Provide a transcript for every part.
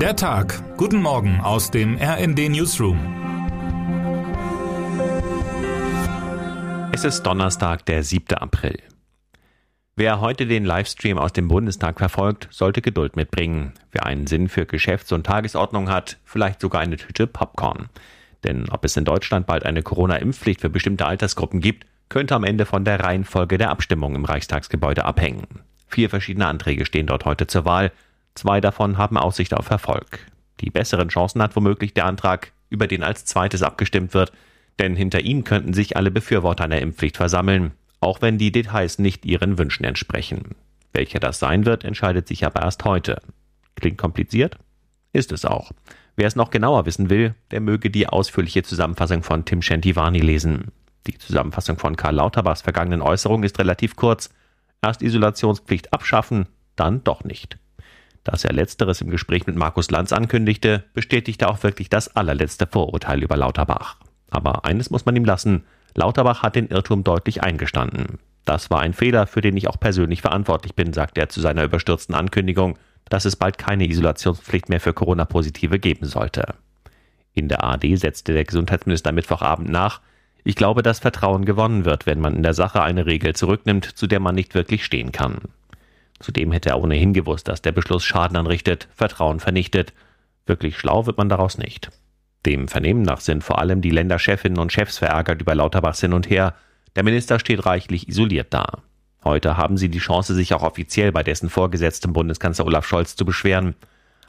Der Tag. Guten Morgen aus dem RND Newsroom. Es ist Donnerstag, der 7. April. Wer heute den Livestream aus dem Bundestag verfolgt, sollte Geduld mitbringen. Wer einen Sinn für Geschäfts- und Tagesordnung hat, vielleicht sogar eine Tüte Popcorn. Denn ob es in Deutschland bald eine Corona-Impfpflicht für bestimmte Altersgruppen gibt, könnte am Ende von der Reihenfolge der Abstimmung im Reichstagsgebäude abhängen. Vier verschiedene Anträge stehen dort heute zur Wahl. Zwei davon haben Aussicht auf Erfolg. Die besseren Chancen hat womöglich der Antrag, über den als zweites abgestimmt wird, denn hinter ihm könnten sich alle Befürworter einer Impfpflicht versammeln, auch wenn die Details nicht ihren Wünschen entsprechen. Welcher das sein wird, entscheidet sich aber erst heute. Klingt kompliziert? Ist es auch. Wer es noch genauer wissen will, der möge die ausführliche Zusammenfassung von Tim Shentivani lesen. Die Zusammenfassung von Karl Lauterbachs vergangenen Äußerung ist relativ kurz. Erst Isolationspflicht abschaffen, dann doch nicht. Dass er letzteres im Gespräch mit Markus Lanz ankündigte, bestätigte auch wirklich das allerletzte Vorurteil über Lauterbach. Aber eines muss man ihm lassen, Lauterbach hat den Irrtum deutlich eingestanden. Das war ein Fehler, für den ich auch persönlich verantwortlich bin, sagte er zu seiner überstürzten Ankündigung, dass es bald keine Isolationspflicht mehr für Corona-Positive geben sollte. In der ARD setzte der Gesundheitsminister Mittwochabend nach, ich glaube, dass Vertrauen gewonnen wird, wenn man in der Sache eine Regel zurücknimmt, zu der man nicht wirklich stehen kann. Zudem hätte er ohnehin gewusst, dass der Beschluss Schaden anrichtet, Vertrauen vernichtet. Wirklich schlau wird man daraus nicht. Dem Vernehmen nach sind vor allem die Länderchefinnen und Chefs verärgert über Lauterbachs hin und her. Der Minister steht reichlich isoliert da. Heute haben sie die Chance, sich auch offiziell bei dessen Vorgesetztem Bundeskanzler Olaf Scholz zu beschweren.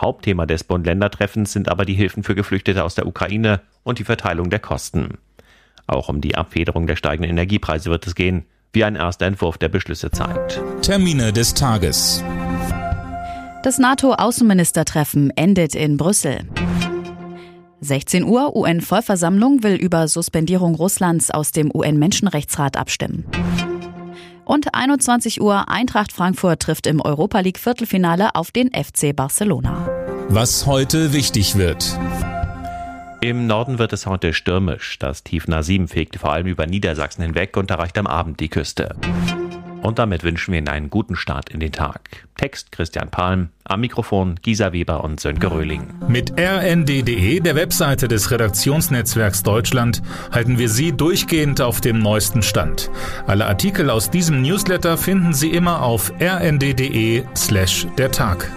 Hauptthema des Bund-Länder-Treffens sind aber die Hilfen für Geflüchtete aus der Ukraine und die Verteilung der Kosten. Auch um die Abfederung der steigenden Energiepreise wird es gehen wie ein erster Entwurf der Beschlüsse zeigt. Termine des Tages. Das NATO-Außenministertreffen endet in Brüssel. 16 Uhr UN-Vollversammlung will über Suspendierung Russlands aus dem UN-Menschenrechtsrat abstimmen. Und 21 Uhr Eintracht Frankfurt trifft im Europa League Viertelfinale auf den FC Barcelona. Was heute wichtig wird. Im Norden wird es heute stürmisch. Das Tief Nasim fegt vor allem über Niedersachsen hinweg und erreicht am Abend die Küste. Und damit wünschen wir Ihnen einen guten Start in den Tag. Text Christian Palm, am Mikrofon Gisa Weber und Sönke Röhling. Mit rnd.de, der Webseite des Redaktionsnetzwerks Deutschland, halten wir Sie durchgehend auf dem neuesten Stand. Alle Artikel aus diesem Newsletter finden Sie immer auf rnd.de slash der Tag.